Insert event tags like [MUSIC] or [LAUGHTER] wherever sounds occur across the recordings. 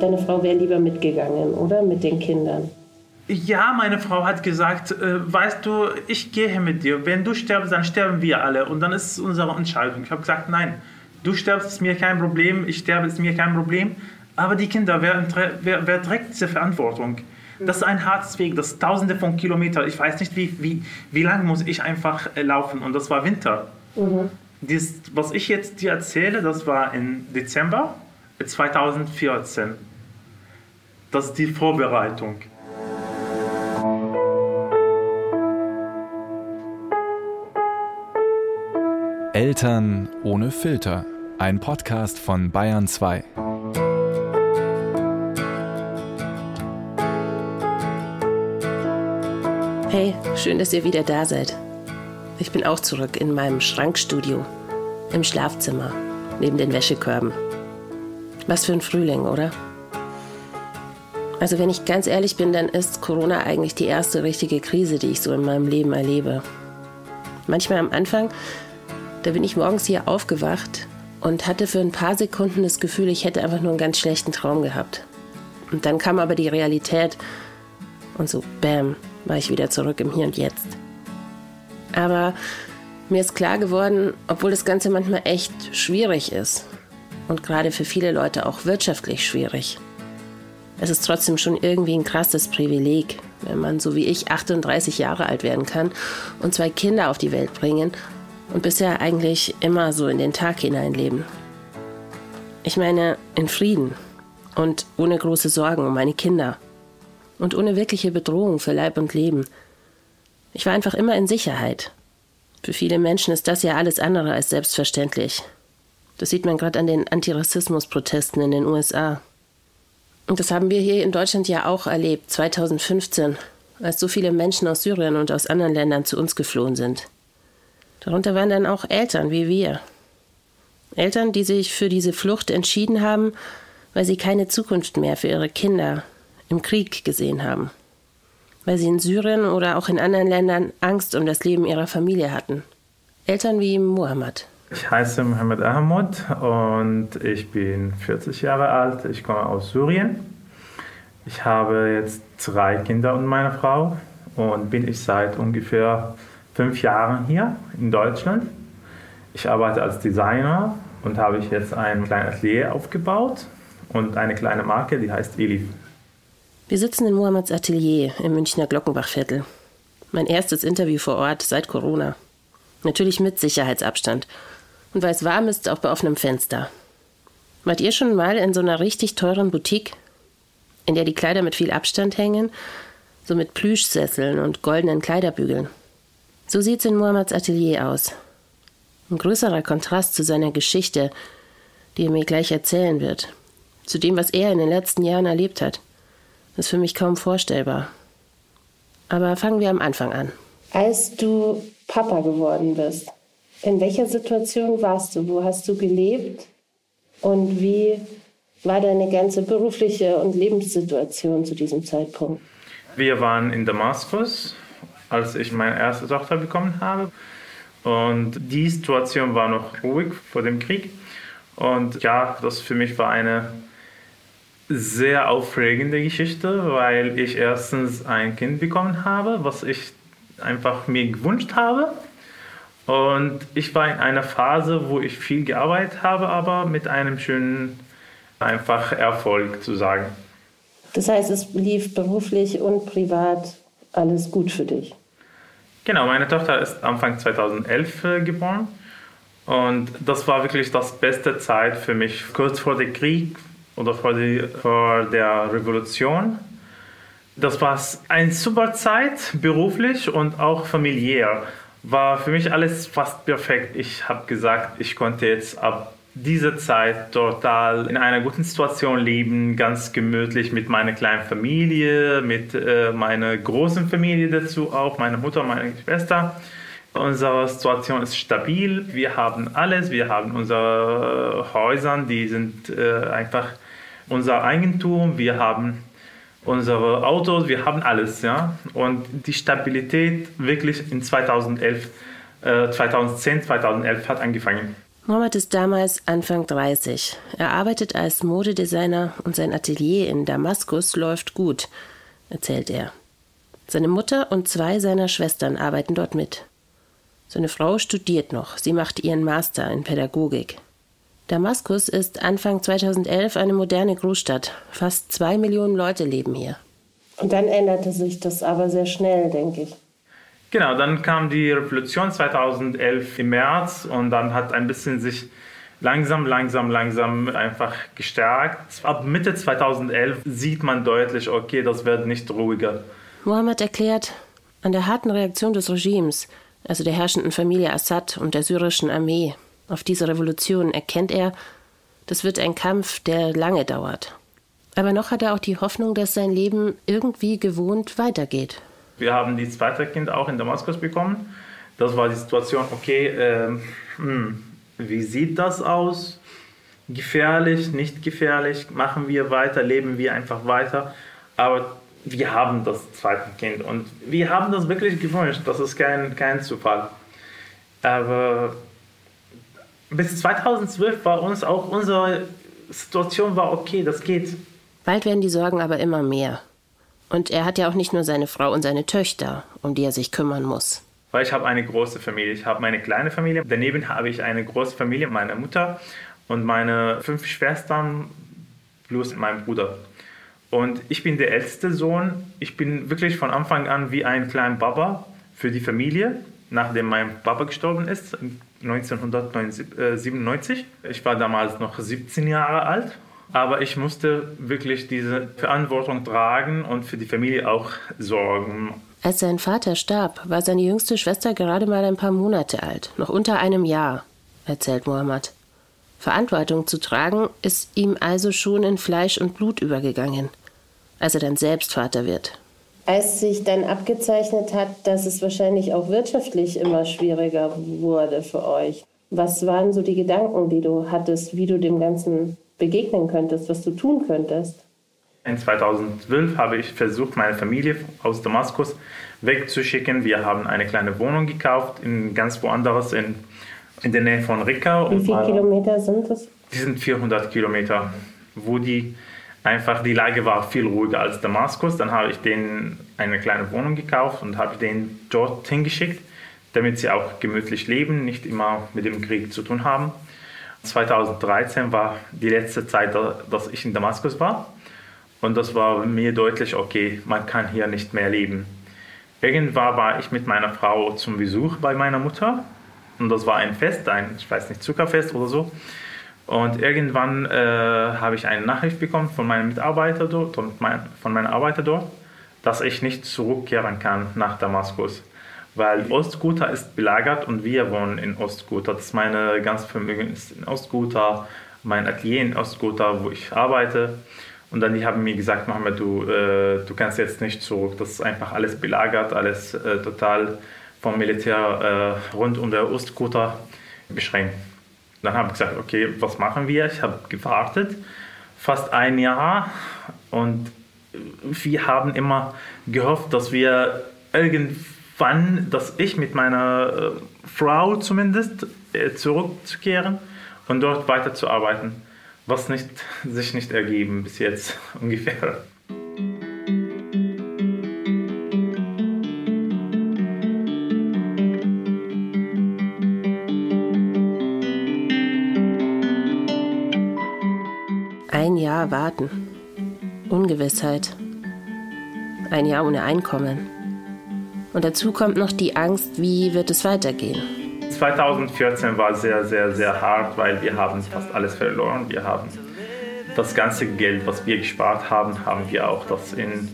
deine Frau wäre lieber mitgegangen, oder? Mit den Kindern. Ja, meine Frau hat gesagt, äh, weißt du, ich gehe mit dir. Wenn du stirbst, dann sterben wir alle. Und dann ist es unsere Entscheidung. Ich habe gesagt, nein, du stirbst, ist mir kein Problem. Ich sterbe, ist mir kein Problem. Aber die Kinder, wer, wer, wer trägt diese Verantwortung? Das ist ein hartes Weg, das ist tausende von Kilometern. Ich weiß nicht, wie, wie, wie lange muss ich einfach äh, laufen. Und das war Winter. Mhm. Dies, was ich jetzt dir erzähle, das war im Dezember 2014. Das ist die Vorbereitung. Eltern ohne Filter. Ein Podcast von Bayern 2. Hey, schön, dass ihr wieder da seid. Ich bin auch zurück in meinem Schrankstudio, im Schlafzimmer, neben den Wäschekörben. Was für ein Frühling, oder? Also wenn ich ganz ehrlich bin, dann ist Corona eigentlich die erste richtige Krise, die ich so in meinem Leben erlebe. Manchmal am Anfang da bin ich morgens hier aufgewacht und hatte für ein paar Sekunden das Gefühl, ich hätte einfach nur einen ganz schlechten Traum gehabt. Und dann kam aber die Realität und so, bam, war ich wieder zurück im Hier und Jetzt. Aber mir ist klar geworden, obwohl das Ganze manchmal echt schwierig ist und gerade für viele Leute auch wirtschaftlich schwierig. Es ist trotzdem schon irgendwie ein krasses Privileg, wenn man so wie ich 38 Jahre alt werden kann und zwei Kinder auf die Welt bringen und bisher eigentlich immer so in den Tag hineinleben. Ich meine, in Frieden und ohne große Sorgen um meine Kinder und ohne wirkliche Bedrohung für Leib und Leben. Ich war einfach immer in Sicherheit. Für viele Menschen ist das ja alles andere als selbstverständlich. Das sieht man gerade an den Antirassismus-Protesten in den USA. Und das haben wir hier in Deutschland ja auch erlebt, 2015, als so viele Menschen aus Syrien und aus anderen Ländern zu uns geflohen sind. Darunter waren dann auch Eltern wie wir. Eltern, die sich für diese Flucht entschieden haben, weil sie keine Zukunft mehr für ihre Kinder im Krieg gesehen haben. Weil sie in Syrien oder auch in anderen Ländern Angst um das Leben ihrer Familie hatten. Eltern wie Muhammad. Ich heiße Mohammed Ahmad und ich bin 40 Jahre alt. Ich komme aus Syrien. Ich habe jetzt drei Kinder und meine Frau und bin ich seit ungefähr fünf Jahren hier in Deutschland. Ich arbeite als Designer und habe ich jetzt ein kleines Atelier aufgebaut und eine kleine Marke, die heißt Elif. Wir sitzen in Mohammeds Atelier im Münchner Glockenbachviertel. Mein erstes Interview vor Ort seit Corona. Natürlich mit Sicherheitsabstand. Und weil es warm ist, auch bei offenem Fenster. Wart ihr schon mal in so einer richtig teuren Boutique, in der die Kleider mit viel Abstand hängen, so mit Plüschsesseln und goldenen Kleiderbügeln? So sieht's in Mohammeds Atelier aus. Ein größerer Kontrast zu seiner Geschichte, die er mir gleich erzählen wird. Zu dem, was er in den letzten Jahren erlebt hat. Ist für mich kaum vorstellbar. Aber fangen wir am Anfang an. Als du Papa geworden bist, in welcher Situation warst du? Wo hast du gelebt? Und wie war deine ganze berufliche und Lebenssituation zu diesem Zeitpunkt? Wir waren in Damaskus als ich meine erste Tochter bekommen habe. Und die Situation war noch ruhig vor dem Krieg. Und ja, das für mich war eine sehr aufregende Geschichte, weil ich erstens ein Kind bekommen habe, was ich einfach mir gewünscht habe. Und ich war in einer Phase, wo ich viel gearbeitet habe, aber mit einem schönen einfach Erfolg zu sagen. Das heißt, es lief beruflich und privat alles gut für dich? Genau, meine Tochter ist Anfang 2011 äh, geboren und das war wirklich das beste Zeit für mich, kurz vor dem Krieg oder vor, die, vor der Revolution. Das war eine super Zeit, beruflich und auch familiär. War für mich alles fast perfekt. Ich habe gesagt, ich konnte jetzt ab diese Zeit total in einer guten Situation leben, ganz gemütlich mit meiner kleinen Familie, mit äh, meiner großen Familie dazu auch, meine Mutter, meine Schwester. Unsere Situation ist stabil, wir haben alles, wir haben unsere Häuser, die sind äh, einfach unser Eigentum, wir haben unsere Autos, wir haben alles, ja. Und die Stabilität wirklich in 2011, äh, 2010, 2011 hat angefangen. Mohammed ist damals Anfang 30. Er arbeitet als Modedesigner und sein Atelier in Damaskus läuft gut, erzählt er. Seine Mutter und zwei seiner Schwestern arbeiten dort mit. Seine Frau studiert noch, sie macht ihren Master in Pädagogik. Damaskus ist Anfang 2011 eine moderne Großstadt. Fast zwei Millionen Leute leben hier. Und dann änderte sich das aber sehr schnell, denke ich. Genau, dann kam die Revolution 2011 im März und dann hat ein bisschen sich langsam, langsam, langsam einfach gestärkt. Ab Mitte 2011 sieht man deutlich, okay, das wird nicht ruhiger. Mohammed erklärt, an der harten Reaktion des Regimes, also der herrschenden Familie Assad und der syrischen Armee, auf diese Revolution erkennt er, das wird ein Kampf, der lange dauert. Aber noch hat er auch die Hoffnung, dass sein Leben irgendwie gewohnt weitergeht. Wir haben die zweite Kind auch in Damaskus bekommen. Das war die Situation, okay, äh, hm, wie sieht das aus? Gefährlich, nicht gefährlich? Machen wir weiter, leben wir einfach weiter? Aber wir haben das zweite Kind und wir haben das wirklich gewünscht. Das ist kein, kein Zufall. Aber bis 2012 war uns auch unsere Situation war okay, das geht. Bald werden die Sorgen aber immer mehr. Und er hat ja auch nicht nur seine Frau und seine Töchter, um die er sich kümmern muss. Weil ich habe eine große Familie. Ich habe meine kleine Familie. Daneben habe ich eine große Familie, meine Mutter und meine fünf Schwestern plus mein Bruder. Und ich bin der älteste Sohn. Ich bin wirklich von Anfang an wie ein kleiner Baba für die Familie, nachdem mein Papa gestorben ist 1997. Ich war damals noch 17 Jahre alt, aber ich musste wirklich diese Verantwortung tragen und für die Familie auch sorgen. Als sein Vater starb, war seine jüngste Schwester gerade mal ein paar Monate alt, noch unter einem Jahr, erzählt Mohammed. Verantwortung zu tragen ist ihm also schon in Fleisch und Blut übergegangen, als er dann selbst Vater wird als sich dann abgezeichnet hat, dass es wahrscheinlich auch wirtschaftlich immer schwieriger wurde für euch. Was waren so die Gedanken, die du hattest, wie du dem Ganzen begegnen könntest, was du tun könntest? In 2012 habe ich versucht, meine Familie aus Damaskus wegzuschicken. Wir haben eine kleine Wohnung gekauft, in ganz woanders, in, in der Nähe von Ricca. Wie viele Kilometer sind das? Die sind 400 Kilometer, wo die einfach die Lage war viel ruhiger als Damaskus. Dann habe ich denen eine kleine Wohnung gekauft und habe den dort hingeschickt, damit sie auch gemütlich leben, nicht immer mit dem Krieg zu tun haben. 2013 war die letzte Zeit, dass ich in Damaskus war. Und das war mir deutlich, okay, man kann hier nicht mehr leben. Irgendwann war ich mit meiner Frau zum Besuch bei meiner Mutter. Und das war ein Fest, ein, ich weiß nicht, Zuckerfest oder so. Und irgendwann äh, habe ich eine Nachricht bekommen von meinem Mitarbeiter dort von meinem Arbeiter dort, dass ich nicht zurückkehren kann nach Damaskus. Weil Ostguta ist belagert und wir wohnen in Ostguta. Das ist meine ganze Vermögen ist in Ostguta, mein Atelier in Ostguta, wo ich arbeite. Und dann die haben mir gesagt, Mohammed, du, äh, du kannst jetzt nicht zurück. Das ist einfach alles belagert, alles äh, total vom Militär äh, rund um der Ostguta beschränkt. Dann habe ich gesagt, okay, was machen wir? Ich habe gewartet, fast ein Jahr und wir haben immer gehofft, dass wir irgendwann, dass ich mit meiner äh, Frau zumindest äh, zurückzukehren und dort weiterzuarbeiten, was nicht, sich nicht ergeben bis jetzt [LAUGHS] ungefähr. Ungewissheit. Ein Jahr ohne Einkommen. Und dazu kommt noch die Angst, wie wird es weitergehen. 2014 war sehr, sehr, sehr hart, weil wir haben fast alles verloren. Wir haben das ganze Geld, was wir gespart haben, haben wir auch das in,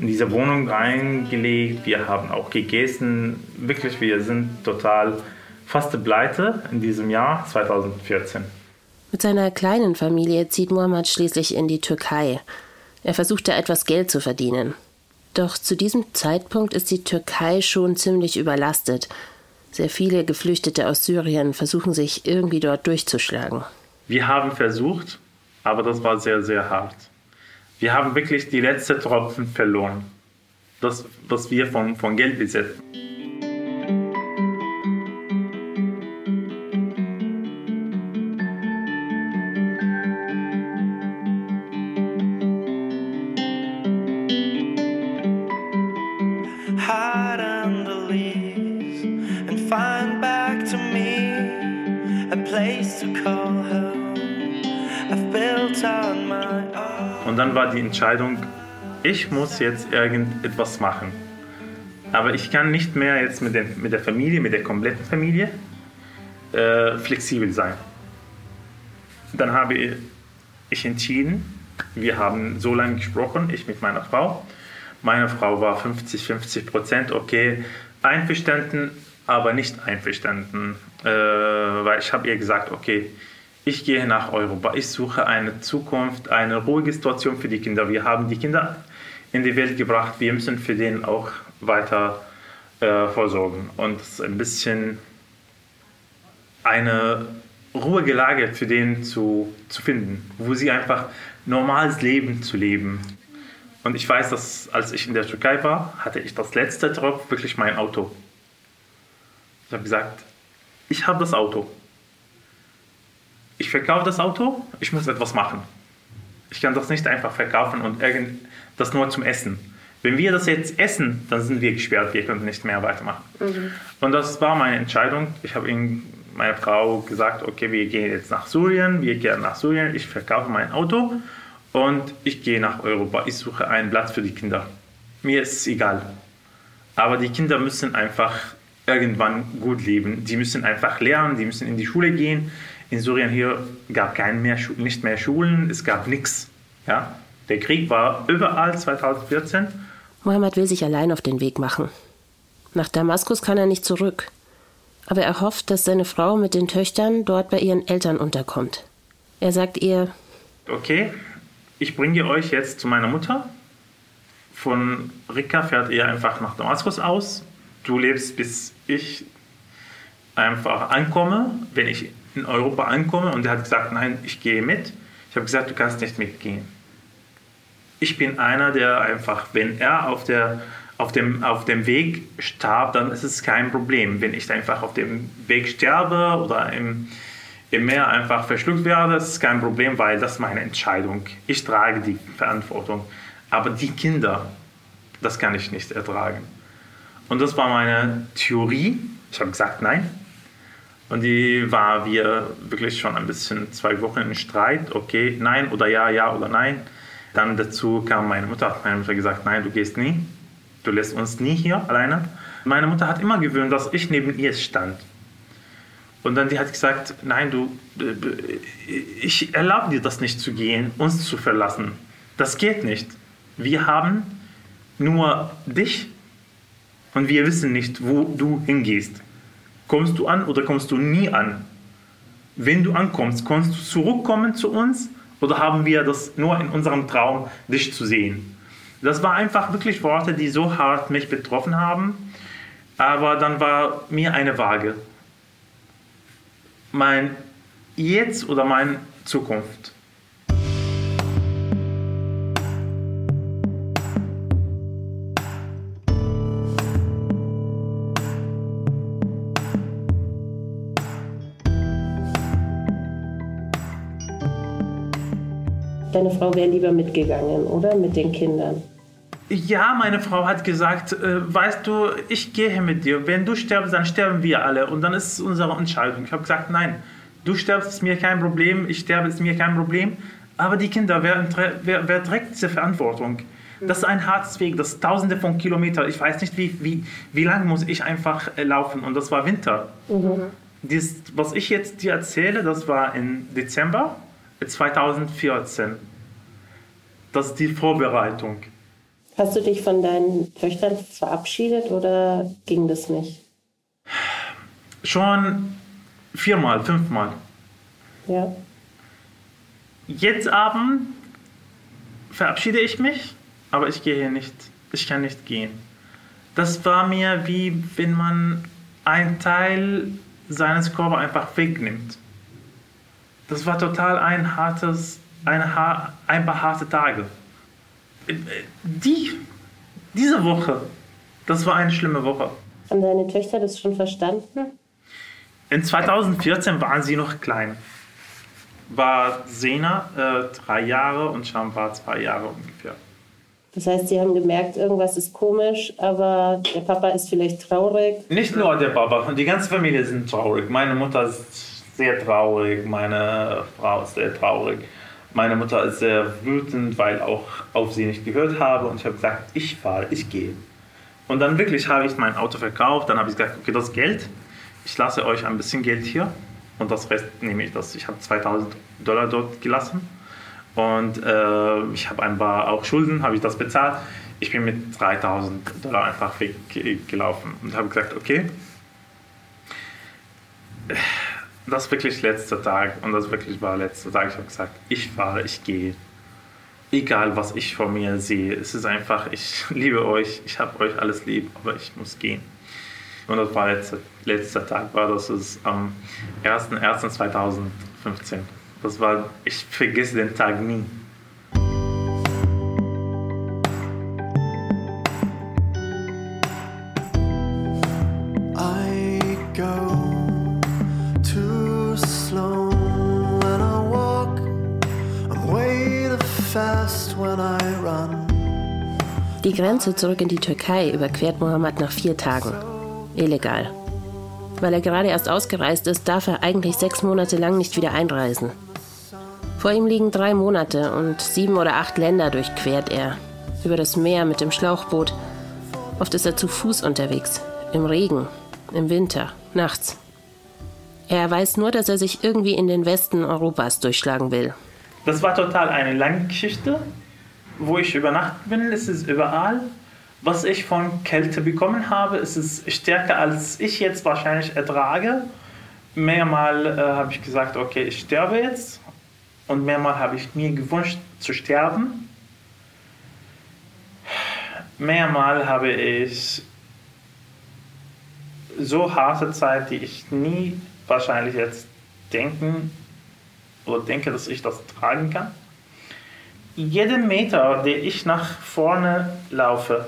in diese Wohnung reingelegt. Wir haben auch gegessen. Wirklich, wir sind total fast pleite in diesem Jahr 2014. Mit seiner kleinen Familie zieht Muhammad schließlich in die Türkei. Er versucht da etwas Geld zu verdienen. Doch zu diesem Zeitpunkt ist die Türkei schon ziemlich überlastet. Sehr viele Geflüchtete aus Syrien versuchen sich irgendwie dort durchzuschlagen. Wir haben versucht, aber das war sehr, sehr hart. Wir haben wirklich die letzten Tropfen verloren. Das, was wir von, von Geld besitzen. War die Entscheidung, ich muss jetzt irgendetwas machen. Aber ich kann nicht mehr jetzt mit, den, mit der Familie, mit der kompletten Familie äh, flexibel sein. Dann habe ich entschieden, wir haben so lange gesprochen, ich mit meiner Frau. Meine Frau war 50, 50 Prozent, okay, einverstanden, aber nicht einverstanden, äh, weil ich habe ihr gesagt, okay, ich gehe nach Europa, ich suche eine Zukunft, eine ruhige Situation für die Kinder. Wir haben die Kinder in die Welt gebracht, wir müssen für den auch weiter äh, vorsorgen und ein bisschen eine ruhige Lage für den zu, zu finden, wo sie einfach normales Leben zu leben. Und ich weiß, dass als ich in der Türkei war, hatte ich das letzte Tropf wirklich mein Auto. Ich habe gesagt, ich habe das Auto. Ich verkaufe das Auto, ich muss etwas machen. Ich kann das nicht einfach verkaufen und irgend, das nur zum Essen. Wenn wir das jetzt essen, dann sind wir gesperrt, wir können nicht mehr weitermachen. Mhm. Und das war meine Entscheidung. Ich habe meiner Frau gesagt, okay, wir gehen jetzt nach Syrien, wir gehen nach Syrien, ich verkaufe mein Auto und ich gehe nach Europa. Ich suche einen Platz für die Kinder. Mir ist es egal. Aber die Kinder müssen einfach irgendwann gut leben. Die müssen einfach lernen, die müssen in die Schule gehen. In Syrien hier gab kein mehr, nicht mehr Schulen, es gab nichts. Ja? Der Krieg war überall 2014. Mohammed will sich allein auf den Weg machen. Nach Damaskus kann er nicht zurück. Aber er hofft, dass seine Frau mit den Töchtern dort bei ihren Eltern unterkommt. Er sagt ihr, okay, ich bringe euch jetzt zu meiner Mutter. Von Rika fährt ihr einfach nach Damaskus aus. Du lebst, bis ich einfach ankomme. Wenn ich in Europa ankomme und er hat gesagt, nein, ich gehe mit. Ich habe gesagt, du kannst nicht mitgehen. Ich bin einer, der einfach, wenn er auf, der, auf, dem, auf dem Weg starb, dann ist es kein Problem. Wenn ich einfach auf dem Weg sterbe oder im, im Meer einfach verschluckt werde, ist kein Problem, weil das ist meine Entscheidung. Ich trage die Verantwortung. Aber die Kinder, das kann ich nicht ertragen. Und das war meine Theorie. Ich habe gesagt, nein. Und die war wir wirklich schon ein bisschen zwei Wochen in Streit. Okay, nein oder ja, ja oder nein. Dann dazu kam meine Mutter. Meine Mutter gesagt, nein, du gehst nie. Du lässt uns nie hier alleine. Meine Mutter hat immer gewöhnt, dass ich neben ihr stand. Und dann die hat gesagt, nein, du, ich erlaube dir das nicht zu gehen, uns zu verlassen. Das geht nicht. Wir haben nur dich und wir wissen nicht, wo du hingehst. Kommst du an oder kommst du nie an? Wenn du ankommst, kannst du zurückkommen zu uns oder haben wir das nur in unserem Traum, dich zu sehen? Das war einfach wirklich Worte, die so hart mich betroffen haben. Aber dann war mir eine Waage mein Jetzt oder meine Zukunft. Frau wäre lieber mitgegangen, oder? Mit den Kindern. Ja, meine Frau hat gesagt, äh, weißt du, ich gehe mit dir. Wenn du stirbst, dann sterben wir alle. Und dann ist es unsere Entscheidung. Ich habe gesagt, nein, du stirbst, ist mir kein Problem. Ich sterbe, ist mir kein Problem. Aber die Kinder, wer, wer, wer trägt diese Verantwortung? Das ist ein hartes Weg, das ist tausende von Kilometern. Ich weiß nicht, wie, wie, wie lange muss ich einfach äh, laufen. Und das war Winter. Mhm. Dies, was ich jetzt dir erzähle, das war im Dezember 2014. Das ist die Vorbereitung. Hast du dich von deinen Töchtern verabschiedet oder ging das nicht? Schon viermal, fünfmal. Ja. Jetzt Abend verabschiede ich mich, aber ich gehe nicht. Ich kann nicht gehen. Das war mir wie wenn man einen Teil seines Körpers einfach wegnimmt. Das war total ein hartes, ein, ein paar harte Tage die, diese Woche, das war eine schlimme Woche. Haben deine Töchter das schon verstanden? In 2014 waren sie noch klein. War Sena äh, drei Jahre und Sham war zwei Jahre ungefähr. Das heißt, sie haben gemerkt, irgendwas ist komisch, aber der Papa ist vielleicht traurig. Nicht nur der Papa, die ganze Familie sind traurig. Meine Mutter ist sehr traurig, meine Frau ist sehr traurig. Meine Mutter ist sehr wütend, weil auch auf sie nicht gehört habe. Und ich habe gesagt, ich fahre, ich gehe. Und dann wirklich habe ich mein Auto verkauft. Dann habe ich gesagt, okay, das Geld, ich lasse euch ein bisschen Geld hier. Und das Rest nehme ich das. Ich habe 2000 Dollar dort gelassen. Und äh, ich habe ein paar auch Schulden, habe ich das bezahlt. Ich bin mit 3000 Dollar einfach weggelaufen und habe gesagt, okay, das wirklich letzter Tag und das wirklich war letzter Tag. Ich habe gesagt, ich fahre, ich gehe. Egal, was ich vor mir sehe. Es ist einfach, ich [LAUGHS] liebe euch, ich habe euch alles lieb, aber ich muss gehen. Und das war letzter, letzter Tag, war das ist am 01.01.2015. Das war, ich vergesse den Tag nie. Grenze zurück in die Türkei überquert Mohammed nach vier Tagen. Illegal. Weil er gerade erst ausgereist ist, darf er eigentlich sechs Monate lang nicht wieder einreisen. Vor ihm liegen drei Monate und sieben oder acht Länder durchquert er. Über das Meer mit dem Schlauchboot. Oft ist er zu Fuß unterwegs. Im Regen, im Winter, nachts. Er weiß nur, dass er sich irgendwie in den Westen Europas durchschlagen will. Das war total eine lange Geschichte. Wo ich übernachtet bin, ist es überall. Was ich von Kälte bekommen habe, ist es stärker, als ich jetzt wahrscheinlich ertrage. Mehrmal äh, habe ich gesagt, okay, ich sterbe jetzt. Und mehrmal habe ich mir gewünscht zu sterben. Mehrmal habe ich so harte Zeit, die ich nie wahrscheinlich jetzt denken oder denke, dass ich das tragen kann. Jeden Meter, den ich nach vorne laufe,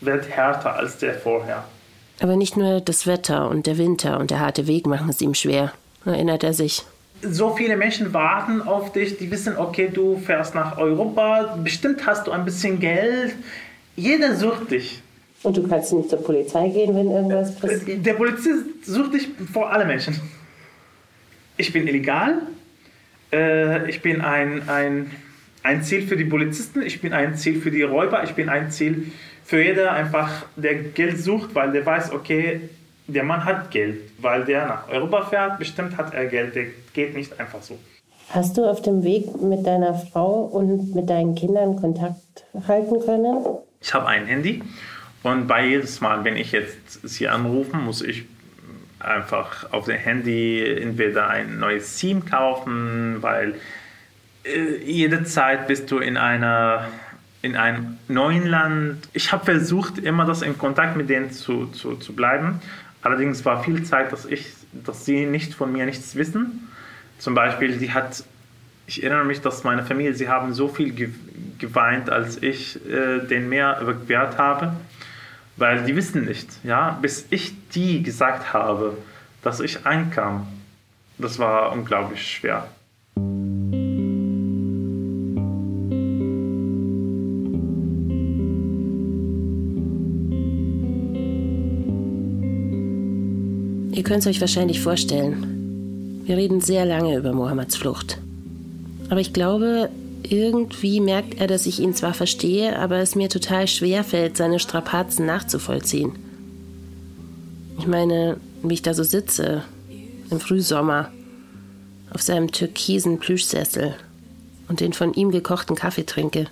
wird härter als der vorher. Aber nicht nur das Wetter und der Winter und der harte Weg machen es ihm schwer, erinnert er sich so viele Menschen warten auf dich, die wissen, okay, du fährst nach Europa, bestimmt hast du ein bisschen Geld. Jeder sucht dich. Und du kannst nicht zur Polizei gehen, wenn irgendwas passiert? Der Polizist sucht dich vor alle Menschen. Ich bin illegal. Äh, ich bin ein, ein, ein Ziel für die Polizisten. Ich bin ein Ziel für die Räuber. Ich bin ein Ziel für jeder, einfach, der Geld sucht, weil der weiß, okay, der Mann hat Geld, weil der nach Europa fährt, bestimmt hat er Geld, der geht nicht einfach so. Hast du auf dem Weg mit deiner Frau und mit deinen Kindern Kontakt halten können? Ich habe ein Handy und bei jedes Mal, wenn ich jetzt sie anrufe, muss ich einfach auf dem Handy entweder ein neues SIM kaufen, weil jede Zeit bist du in einer in einem neuen Land. Ich habe versucht, immer das in Kontakt mit denen zu, zu, zu bleiben, Allerdings war viel Zeit, dass ich, dass sie nicht von mir nichts wissen. Zum Beispiel, sie hat, ich erinnere mich, dass meine Familie, sie haben so viel geweint, als ich äh, den Meer überquert habe, weil die wissen nicht, ja, bis ich die gesagt habe, dass ich einkam. Das war unglaublich schwer. Könnt es euch wahrscheinlich vorstellen. Wir reden sehr lange über Mohammeds Flucht. Aber ich glaube, irgendwie merkt er, dass ich ihn zwar verstehe, aber es mir total schwer fällt, seine Strapazen nachzuvollziehen. Ich meine, wie ich da so sitze, im Frühsommer, auf seinem türkisen Plüschsessel und den von ihm gekochten Kaffee trinke.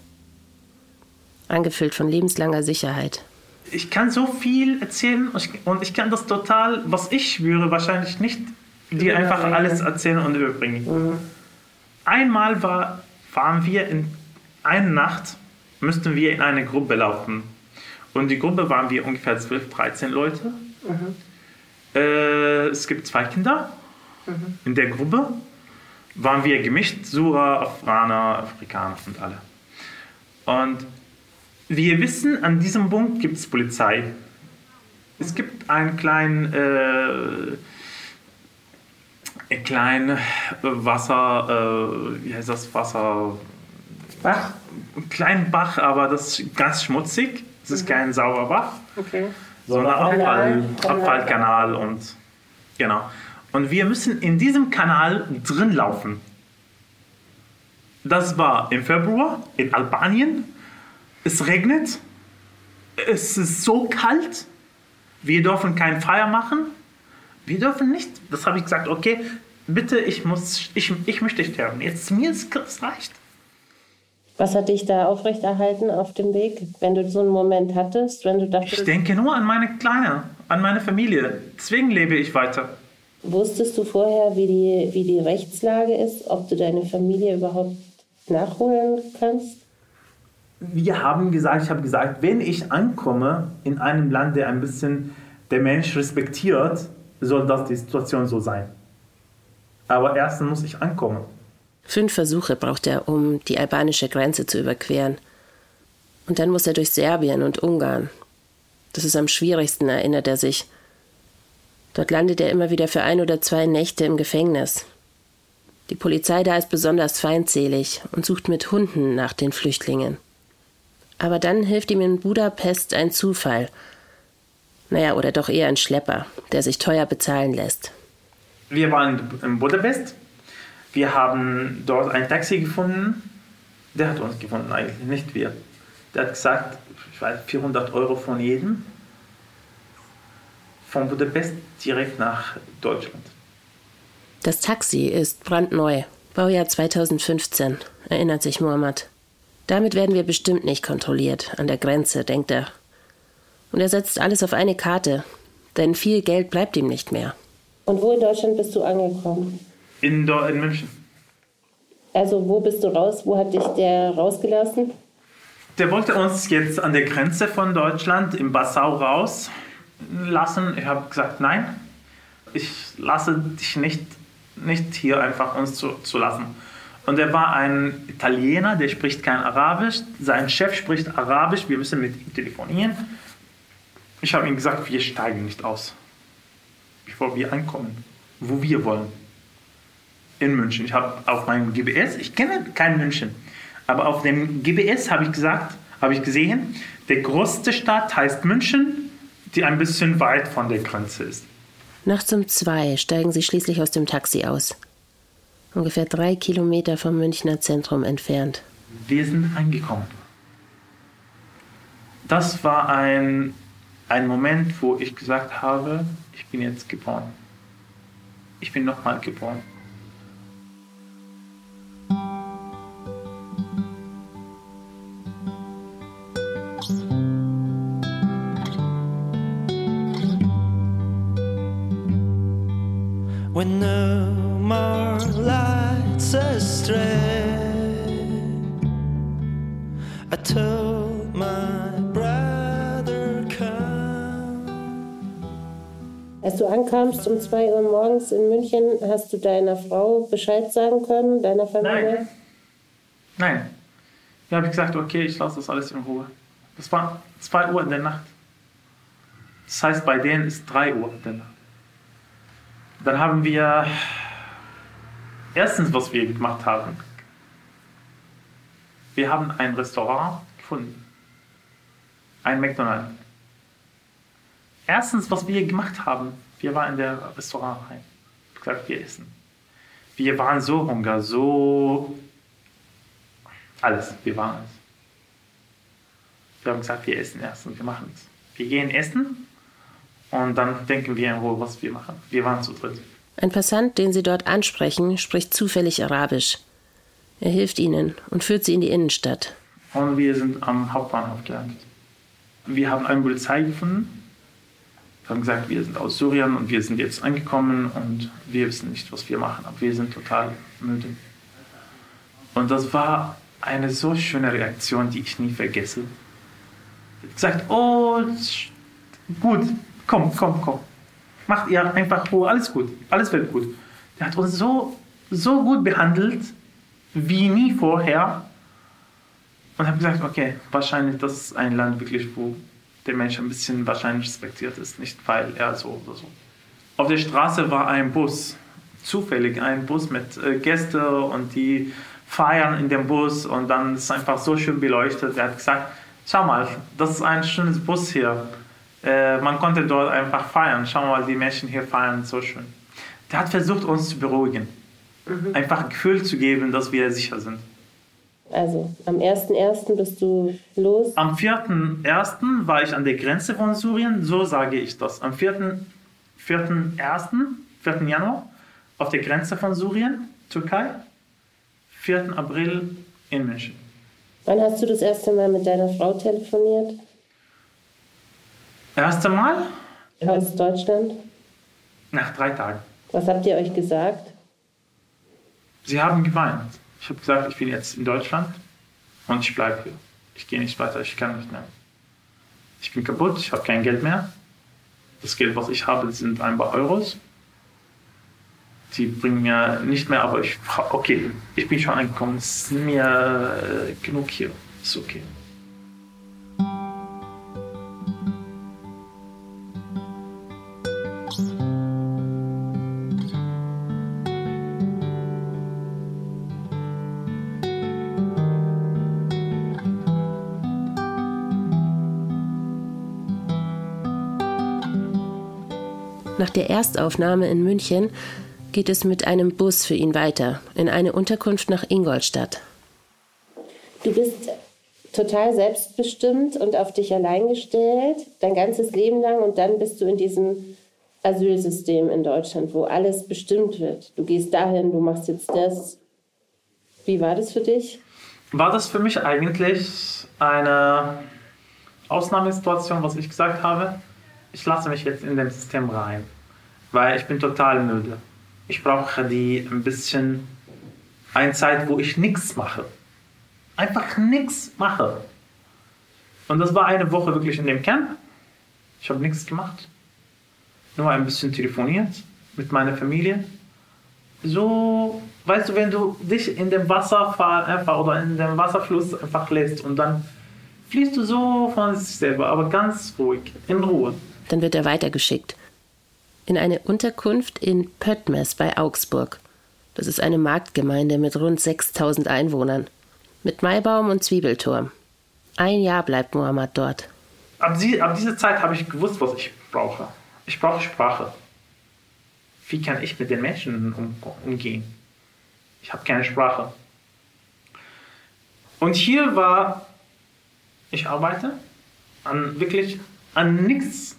Angefüllt von lebenslanger Sicherheit ich kann so viel erzählen und ich kann das total, was ich spüre, wahrscheinlich nicht dir einfach alles erzählen und überbringen. Mhm. Einmal war, waren wir in einer Nacht, müssten wir in eine Gruppe laufen. Und die Gruppe waren wir ungefähr 12, 13 Leute. Mhm. Äh, es gibt zwei Kinder. Mhm. In der Gruppe waren wir gemischt, Sura, Afghaner, Afrikaner und alle. Und wir wissen, an diesem Punkt gibt es Polizei. Es gibt einen kleinen, äh, einen kleinen Wasser, äh, wie heißt das Wasser? Bach? Ein kleinen Bach, aber das ist ganz schmutzig. Es ist mhm. kein sauber Bach. Okay. Sondern Abfall, Abfallkanal und genau. Und wir müssen in diesem Kanal drin laufen. Das war im Februar in Albanien. Es regnet. Es ist so kalt. Wir dürfen kein Feuer machen. Wir dürfen nicht. Das habe ich gesagt, okay, bitte, ich, muss, ich, ich möchte sterben. Jetzt mir ist es reicht. Was hat dich da aufrechterhalten auf dem Weg, wenn du so einen Moment hattest, wenn du dachtest? Ich denke nur an meine Kleine, an meine Familie. Deswegen lebe ich weiter. Wusstest du vorher, wie die, wie die Rechtslage ist, ob du deine Familie überhaupt nachholen kannst? Wir haben gesagt, ich habe gesagt, wenn ich ankomme in einem Land, der ein bisschen der Mensch respektiert, soll das die Situation so sein. Aber erstens muss ich ankommen. Fünf Versuche braucht er, um die albanische Grenze zu überqueren. Und dann muss er durch Serbien und Ungarn. Das ist am schwierigsten, erinnert er sich. Dort landet er immer wieder für ein oder zwei Nächte im Gefängnis. Die Polizei da ist besonders feindselig und sucht mit Hunden nach den Flüchtlingen. Aber dann hilft ihm in Budapest ein Zufall. Naja, oder doch eher ein Schlepper, der sich teuer bezahlen lässt. Wir waren in Budapest wir haben dort ein Taxi gefunden. Der hat uns gefunden, eigentlich nicht wir. Der hat gesagt, ich weiß, 400 Euro von jedem. Von Budapest direkt nach Deutschland. Das Taxi ist brandneu, Baujahr 2015, erinnert sich Mohammed. Damit werden wir bestimmt nicht kontrolliert, an der Grenze, denkt er. Und er setzt alles auf eine Karte, denn viel Geld bleibt ihm nicht mehr. Und wo in Deutschland bist du angekommen? In, in München. Also wo bist du raus? Wo hat dich der rausgelassen? Der wollte uns jetzt an der Grenze von Deutschland im Passau rauslassen. Ich habe gesagt, nein, ich lasse dich nicht, nicht hier einfach uns zu, zu lassen. Und er war ein Italiener, der spricht kein Arabisch. Sein Chef spricht Arabisch, wir müssen mit ihm telefonieren. Ich habe ihm gesagt, wir steigen nicht aus, bevor wir ankommen, wo wir wollen in München. Ich habe auf meinem GBS, ich kenne kein München, aber auf dem GBS habe ich gesagt, habe ich gesehen, der größte Stadt heißt München, die ein bisschen weit von der Grenze ist. Nachts um zwei steigen sie schließlich aus dem Taxi aus. Ungefähr drei Kilometer vom Münchner Zentrum entfernt. Wir sind angekommen. Das war ein, ein Moment, wo ich gesagt habe, ich bin jetzt geboren. Ich bin nochmal geboren. No more lights astray. I told my brother come. Als du ankamst um 2 Uhr morgens in München, hast du deiner Frau Bescheid sagen können, deiner Familie? Nein. Nein. Ich habe gesagt, okay, ich lasse das alles in Ruhe. Das war 2 Uhr in der Nacht. Das heißt, bei denen ist 3 Uhr in der Nacht. Dann haben wir erstens, was wir gemacht haben. Wir haben ein Restaurant gefunden. Ein McDonald's. Erstens, was wir gemacht haben, wir waren in der Restaurant rein. Ich gesagt, wir essen. Wir waren so hungrig, so alles. Wir waren alles. Wir haben gesagt, wir essen erst und wir machen es. Wir gehen essen und dann denken wir in Ruhe, was wir machen. Wir waren zu dritt. Ein Passant, den sie dort ansprechen, spricht zufällig Arabisch. Er hilft ihnen und führt sie in die Innenstadt. Und wir sind am Hauptbahnhof gelandet. Wir haben eine Polizei gefunden. Wir haben gesagt, wir sind aus Syrien und wir sind jetzt angekommen und wir wissen nicht, was wir machen, aber wir sind total müde. Und das war eine so schöne Reaktion, die ich nie vergesse. Er gesagt, oh, gut, komm, komm, komm. Macht ihr einfach Ruhe, alles gut, alles wird gut. Der hat uns so, so gut behandelt, wie nie vorher. Und habe gesagt, okay, wahrscheinlich das ist ein Land wirklich, wo der Mensch ein bisschen wahrscheinlich respektiert ist, nicht weil er so oder so. Auf der Straße war ein Bus, zufällig ein Bus mit äh, Gästen und die feiern in dem Bus und dann ist es einfach so schön beleuchtet. Er hat gesagt, schau mal, das ist ein schönes Bus hier. Äh, man konnte dort einfach feiern. Schau mal, die Menschen hier feiern so schön. Der hat versucht, uns zu beruhigen. Einfach ein Gefühl zu geben, dass wir sicher sind. Also am 1.1. bist du los. Am 4.1. war ich an der Grenze von Syrien, so sage ich das. Am 4. 4.1., 4. Januar, auf der Grenze von Syrien, Türkei. 4. April in München. Wann hast du das erste Mal mit deiner Frau telefoniert? Erste Mal Aus Deutschland? nach drei Tagen. Was habt ihr euch gesagt? Sie haben geweint. Ich habe gesagt, ich bin jetzt in Deutschland und ich bleibe hier. Ich gehe nicht weiter, ich kann nicht mehr. Ich bin kaputt, ich habe kein Geld mehr. Das Geld, was ich habe, sind ein paar Euros. Die bringen mir nicht mehr, aber ich, okay, ich bin schon angekommen. Es ist mir äh, genug hier. Ist okay. Der Erstaufnahme in München geht es mit einem Bus für ihn weiter in eine Unterkunft nach Ingolstadt. Du bist total selbstbestimmt und auf dich allein gestellt, dein ganzes Leben lang und dann bist du in diesem Asylsystem in Deutschland, wo alles bestimmt wird. Du gehst dahin, du machst jetzt das. Wie war das für dich? War das für mich eigentlich eine Ausnahmesituation, was ich gesagt habe? Ich lasse mich jetzt in dem System rein, weil ich bin total müde. Ich brauche die ein bisschen eine Zeit, wo ich nichts mache. Einfach nichts mache. Und das war eine Woche wirklich in dem Camp. Ich habe nichts gemacht. Nur ein bisschen telefoniert mit meiner Familie. So, weißt du, wenn du dich in dem Wasserfall einfach oder in dem Wasserfluss einfach lässt und dann fließt du so von sich selber, aber ganz ruhig, in Ruhe. Dann wird er weitergeschickt. In eine Unterkunft in Pöttmes bei Augsburg. Das ist eine Marktgemeinde mit rund 6000 Einwohnern. Mit Maibaum und Zwiebelturm. Ein Jahr bleibt Mohammed dort. Ab, dieser Zeit habe ich gewusst, was ich brauche. Ich brauche Sprache. Wie kann ich mit den Menschen um, umgehen? Ich habe keine Sprache. Und hier war, ich arbeite an wirklich an nichts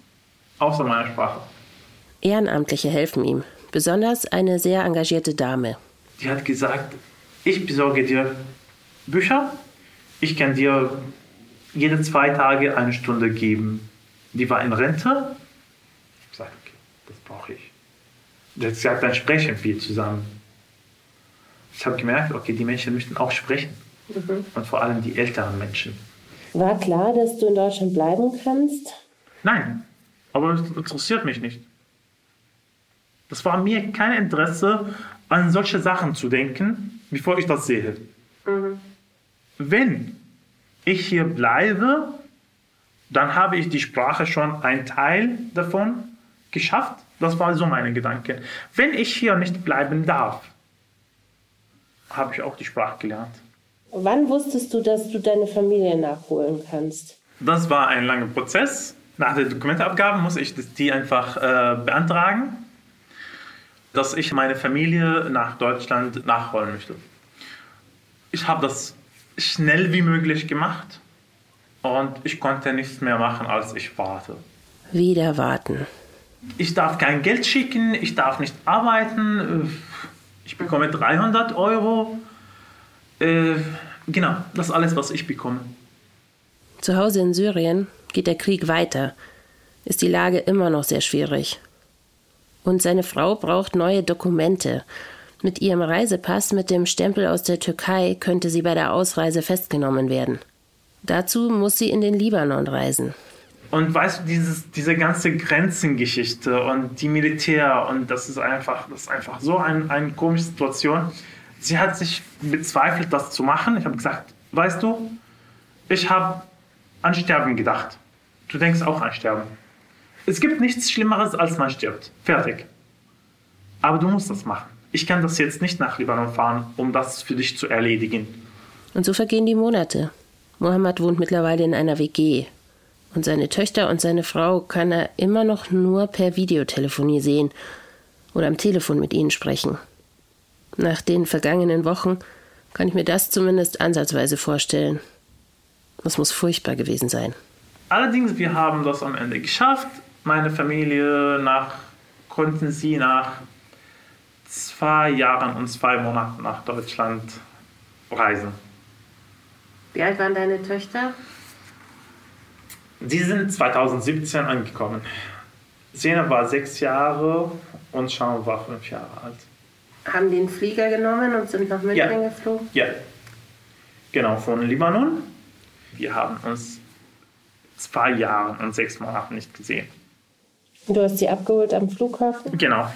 außer meiner Sprache. Ehrenamtliche helfen ihm, besonders eine sehr engagierte Dame. Die hat gesagt, ich besorge dir Bücher, ich kann dir jede zwei Tage eine Stunde geben. Die war in Rente. Ich sagte, okay, das brauche ich. Sie hat gesagt, dann sprechen wir zusammen. Ich habe gemerkt, okay, die Menschen möchten auch sprechen. Und vor allem die älteren Menschen. War klar, dass du in Deutschland bleiben kannst? Nein, aber es interessiert mich nicht. Das war mir kein Interesse, an solche Sachen zu denken, bevor ich das sehe. Wenn ich hier bleibe, dann habe ich die Sprache schon ein Teil davon geschafft. Das war so meine Gedanke. Wenn ich hier nicht bleiben darf, habe ich auch die Sprache gelernt. Wann wusstest du, dass du deine Familie nachholen kannst? Das war ein langer Prozess. Nach der Dokumenteabgabe muss ich die einfach äh, beantragen, dass ich meine Familie nach Deutschland nachholen möchte. Ich habe das schnell wie möglich gemacht und ich konnte nichts mehr machen, als ich warte. Wieder warten. Ich darf kein Geld schicken, ich darf nicht arbeiten, ich bekomme 300 Euro. Äh, genau, das ist alles, was ich bekomme. Zu Hause in Syrien geht der Krieg weiter. Ist die Lage immer noch sehr schwierig. Und seine Frau braucht neue Dokumente. Mit ihrem Reisepass mit dem Stempel aus der Türkei könnte sie bei der Ausreise festgenommen werden. Dazu muss sie in den Libanon reisen. Und weißt du, dieses, diese ganze Grenzengeschichte und die Militär und das ist einfach, das ist einfach so ein, eine komische Situation. Sie hat sich bezweifelt, das zu machen. Ich habe gesagt, weißt du, ich habe an Sterben gedacht. Du denkst auch an Sterben. Es gibt nichts Schlimmeres, als man stirbt. Fertig. Aber du musst das machen. Ich kann das jetzt nicht nach Libanon fahren, um das für dich zu erledigen. Und so vergehen die Monate. Mohammed wohnt mittlerweile in einer WG. Und seine Töchter und seine Frau kann er immer noch nur per Videotelefonie sehen. oder am Telefon mit ihnen sprechen. Nach den vergangenen Wochen kann ich mir das zumindest ansatzweise vorstellen. Das muss furchtbar gewesen sein. Allerdings, wir haben das am Ende geschafft. Meine Familie nach, konnten sie nach zwei Jahren und zwei Monaten nach Deutschland reisen. Wie alt waren deine Töchter? Sie sind 2017 angekommen. Sena war sechs Jahre und Sean war fünf Jahre alt. Haben den Flieger genommen und sind nach München Ja. geflogen? Ja, genau, von Libanon. Wir haben uns zwei Jahre und sechs Monaten nicht gesehen. Du hast sie abgeholt am Flughafen? Genau.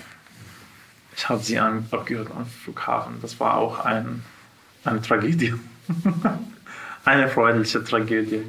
Ich habe sie an- abgehört am Flughafen. Das war auch ein, eine Tragödie. [LAUGHS] eine freudige Tragödie.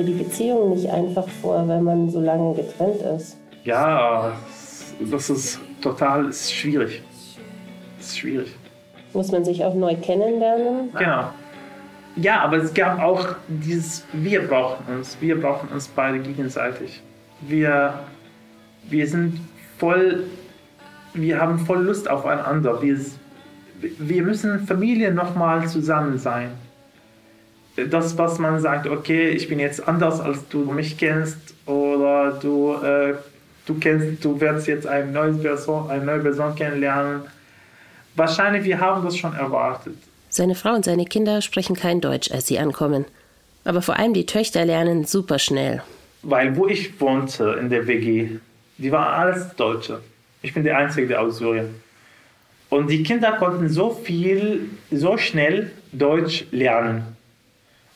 Für die Beziehung nicht einfach vor, wenn man so lange getrennt ist. Ja, das ist total ist schwierig. Das ist schwierig. Muss man sich auch neu kennenlernen? Genau. Ja, aber es gab auch dieses, wir brauchen uns, wir brauchen uns beide gegenseitig. Wir, wir sind voll, wir haben voll Lust aufeinander. Wir, wir müssen Familie nochmal zusammen sein. Das, was man sagt, okay, ich bin jetzt anders, als du mich kennst, oder du, äh, du kennst, du wirst jetzt eine neue Person, eine neue Person kennenlernen. Wahrscheinlich, wir haben das schon erwartet. Seine Frau und seine Kinder sprechen kein Deutsch, als sie ankommen. Aber vor allem die Töchter lernen super schnell. Weil wo ich wohnte in der WG, die waren alles Deutsche. Ich bin der Einzige der aus Syrien. Und die Kinder konnten so viel, so schnell Deutsch lernen.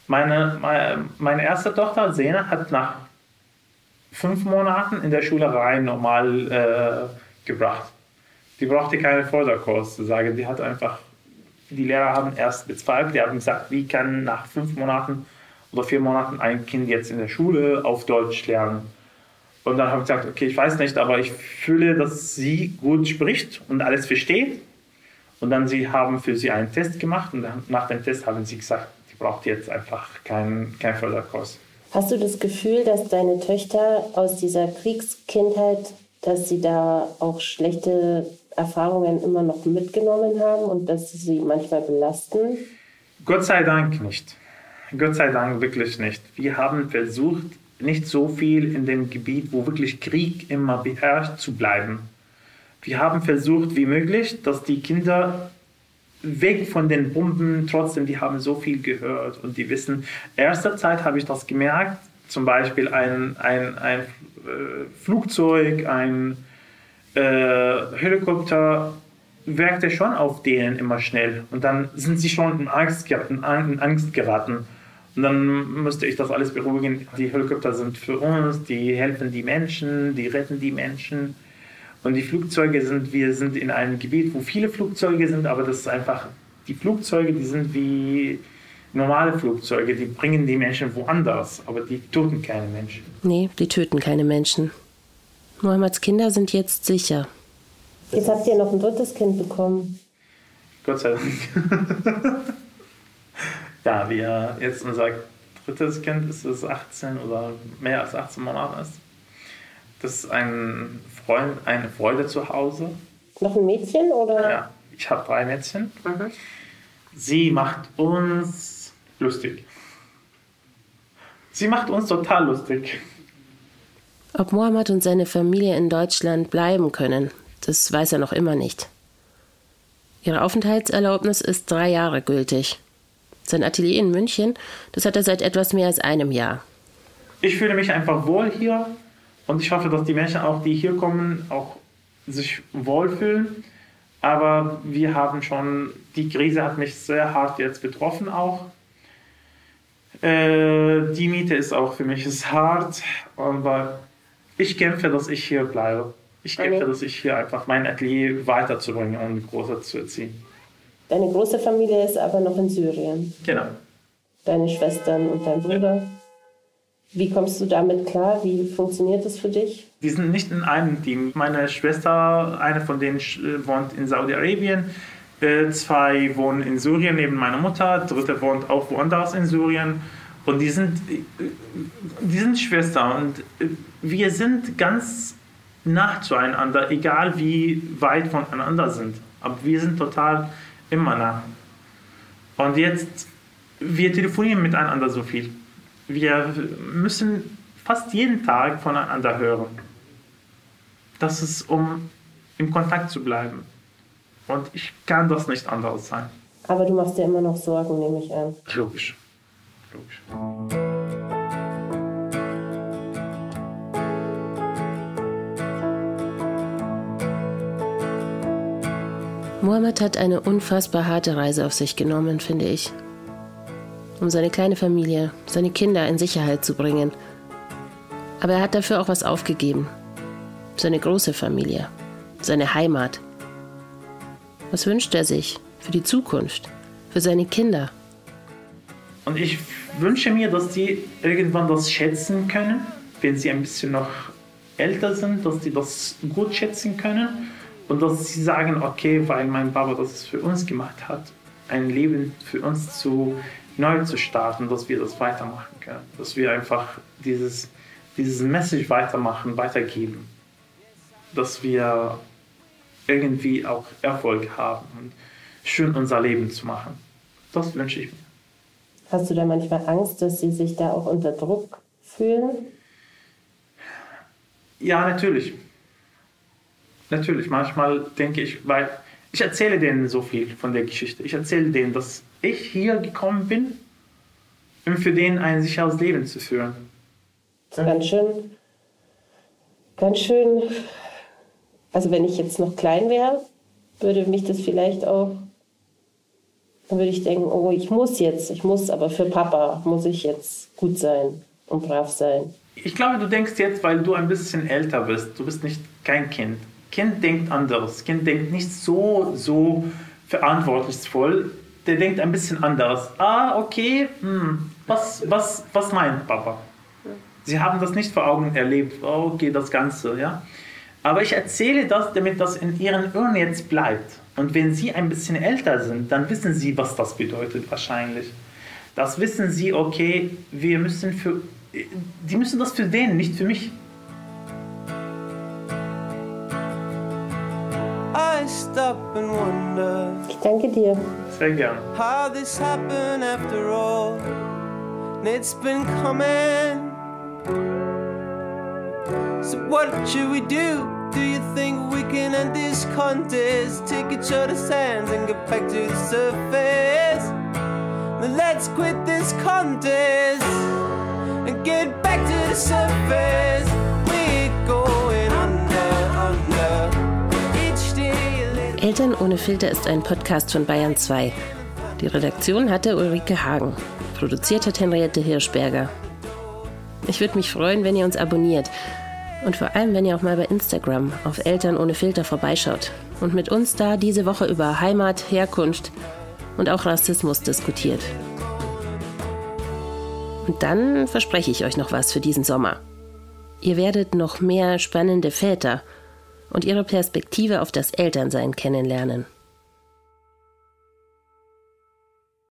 Meine, meine, erste Tochter, Sena, hat nach fünf Monaten in der Schulerei normal äh, gebracht. Die brauchte keinen Förderkurs zu sagen. Die hat einfach, die Lehrer haben erst bezweifelt, die haben gesagt, wie kann nach fünf Monaten oder vier Monaten ein Kind jetzt in der Schule auf Deutsch lernen. Und dann habe ich gesagt, okay, ich weiß nicht, aber ich fühle, dass sie gut spricht und alles versteht. Und dann sie haben für sie einen Test gemacht und nach dem Test haben sie gesagt, braucht jetzt einfach keinen kein Förderkurs. Hast du das Gefühl, dass deine Töchter aus dieser Kriegskindheit, dass sie da auch schlechte Erfahrungen immer noch mitgenommen haben und dass sie sie manchmal belasten? Gott sei Dank nicht. Gott sei Dank wirklich nicht. Wir haben versucht, nicht so viel in dem Gebiet, wo wirklich Krieg immer beherrscht, zu bleiben. Wir haben versucht, wie möglich, dass die Kinder weg von den Bomben, trotzdem, die haben so viel gehört und die wissen, erster Zeit habe ich das gemerkt, zum Beispiel ein, ein, ein äh, Flugzeug, ein äh, Helikopter wirkte schon auf denen immer schnell und dann sind sie schon in Angst, in Angst geraten. Und dann musste ich das alles beruhigen. Die Helikopter sind für uns, die helfen die Menschen, die retten die Menschen. Und die Flugzeuge sind, wir sind in einem Gebiet, wo viele Flugzeuge sind, aber das ist einfach, die Flugzeuge, die sind wie normale Flugzeuge, die bringen die Menschen woanders, aber die töten keine Menschen. Nee, die töten keine Menschen. Mohammeds Kinder sind jetzt sicher. Jetzt habt ihr noch ein drittes Kind bekommen. Gott sei Dank. [LAUGHS] ja, wir jetzt unser drittes Kind ist es 18 oder mehr als 18 Monate ist. Das ist ein Freund, eine Freude zu Hause. Noch ein Mädchen oder? Ja, ich habe drei Mädchen. Sie macht uns lustig. Sie macht uns total lustig. Ob Mohammed und seine Familie in Deutschland bleiben können, das weiß er noch immer nicht. Ihre Aufenthaltserlaubnis ist drei Jahre gültig. Sein Atelier in München, das hat er seit etwas mehr als einem Jahr. Ich fühle mich einfach wohl hier und ich hoffe, dass die Menschen auch, die hier kommen, auch sich wohlfühlen. Aber wir haben schon, die Krise hat mich sehr hart jetzt betroffen auch. Äh, die Miete ist auch für mich ist [LAUGHS] hart, aber ich kämpfe, dass ich hier bleibe. Ich kämpfe, Okay. dass ich hier einfach mein Atelier weiterzubringen und größer zu erziehen. Deine große Familie ist aber noch in Syrien. Genau. Deine Schwestern und dein Bruder. Wie kommst du damit klar? Wie funktioniert das für dich? Die sind nicht in einem Team. Meine Schwester, eine von denen äh, wohnt in Saudi-Arabien, äh, zwei wohnen in Syrien neben meiner Mutter, dritte wohnt auch woanders in Syrien. Und die sind, äh, die sind Schwestern und wir sind ganz nah zueinander, egal wie weit voneinander sind. Aber wir sind total immer nah. Und jetzt, wir telefonieren miteinander so viel. Wir müssen fast jeden Tag voneinander hören. Das ist, um im Kontakt zu bleiben. Und ich kann das nicht anders sein. Aber du machst dir immer noch Sorgen, nehme ich an. Logisch. Logisch. Mohammed hat eine unfassbar harte Reise auf sich genommen, finde ich. Um seine kleine Familie, seine Kinder in Sicherheit zu bringen. Aber er hat dafür auch was aufgegeben. Seine große Familie, seine Heimat. Was wünscht er sich für die Zukunft, für seine Kinder? Und ich wünsche mir, dass die irgendwann das schätzen können, wenn sie ein bisschen noch älter sind, dass die das gut schätzen können und dass sie sagen, okay, weil mein Papa das für uns gemacht hat, ein Leben für uns zu neu zu starten, dass wir das weitermachen können, dass wir einfach dieses, dieses Message weitermachen, weitergeben, dass wir irgendwie auch Erfolg haben und schön unser Leben zu machen. Das wünsche ich mir. Hast du da manchmal Angst, dass sie sich da auch unter Druck fühlen? Ja, natürlich. Natürlich, manchmal denke ich, weil ich erzähle denen so viel von der Geschichte. Ich erzähle denen, dass ich hier gekommen bin, um für denen ein sicheres Leben zu führen. Das ist ganz schön, ganz schön. Also wenn ich jetzt noch klein wäre, würde mich das vielleicht auch, dann würde ich denken, oh, ich muss jetzt, ich muss, aber für Papa muss ich jetzt gut sein und brav sein. Ich glaube, du denkst jetzt, weil du ein bisschen älter bist, du bist nicht kein Kind. Kind denkt anders. Kind denkt nicht so, so verantwortungsvoll. Der denkt ein bisschen anders. Ah, okay, hm, was, was, was meint Papa? Sie haben das nicht vor Augen erlebt. Oh, okay, das Ganze, ja. Aber ich erzähle das, damit das in ihren Ohren jetzt bleibt. Und wenn sie ein bisschen älter sind, dann wissen sie, was das bedeutet wahrscheinlich. Das wissen sie, okay, wir müssen für, die müssen das für den, nicht für mich. Ich danke dir. How this happened after all. And it's been coming. So, what should we do? Do you think we can end this contest? Take each other's hands and get back to the surface. Then let's quit this contest and get back to the surface. Eltern ohne Filter ist ein Podcast von Bayern 2. Die Redaktion hatte Ulrike Hagen. Produziert hat Henriette Hirschberger. Ich würde mich freuen, wenn ihr uns abonniert. Und vor allem, wenn ihr auch mal bei Instagram auf Eltern ohne Filter vorbeischaut und mit uns da diese Woche über Heimat, Herkunft und auch Rassismus diskutiert. Und dann verspreche ich euch noch was für diesen Sommer. Ihr werdet noch mehr spannende Väter und ihre Perspektive auf das Elternsein kennenlernen.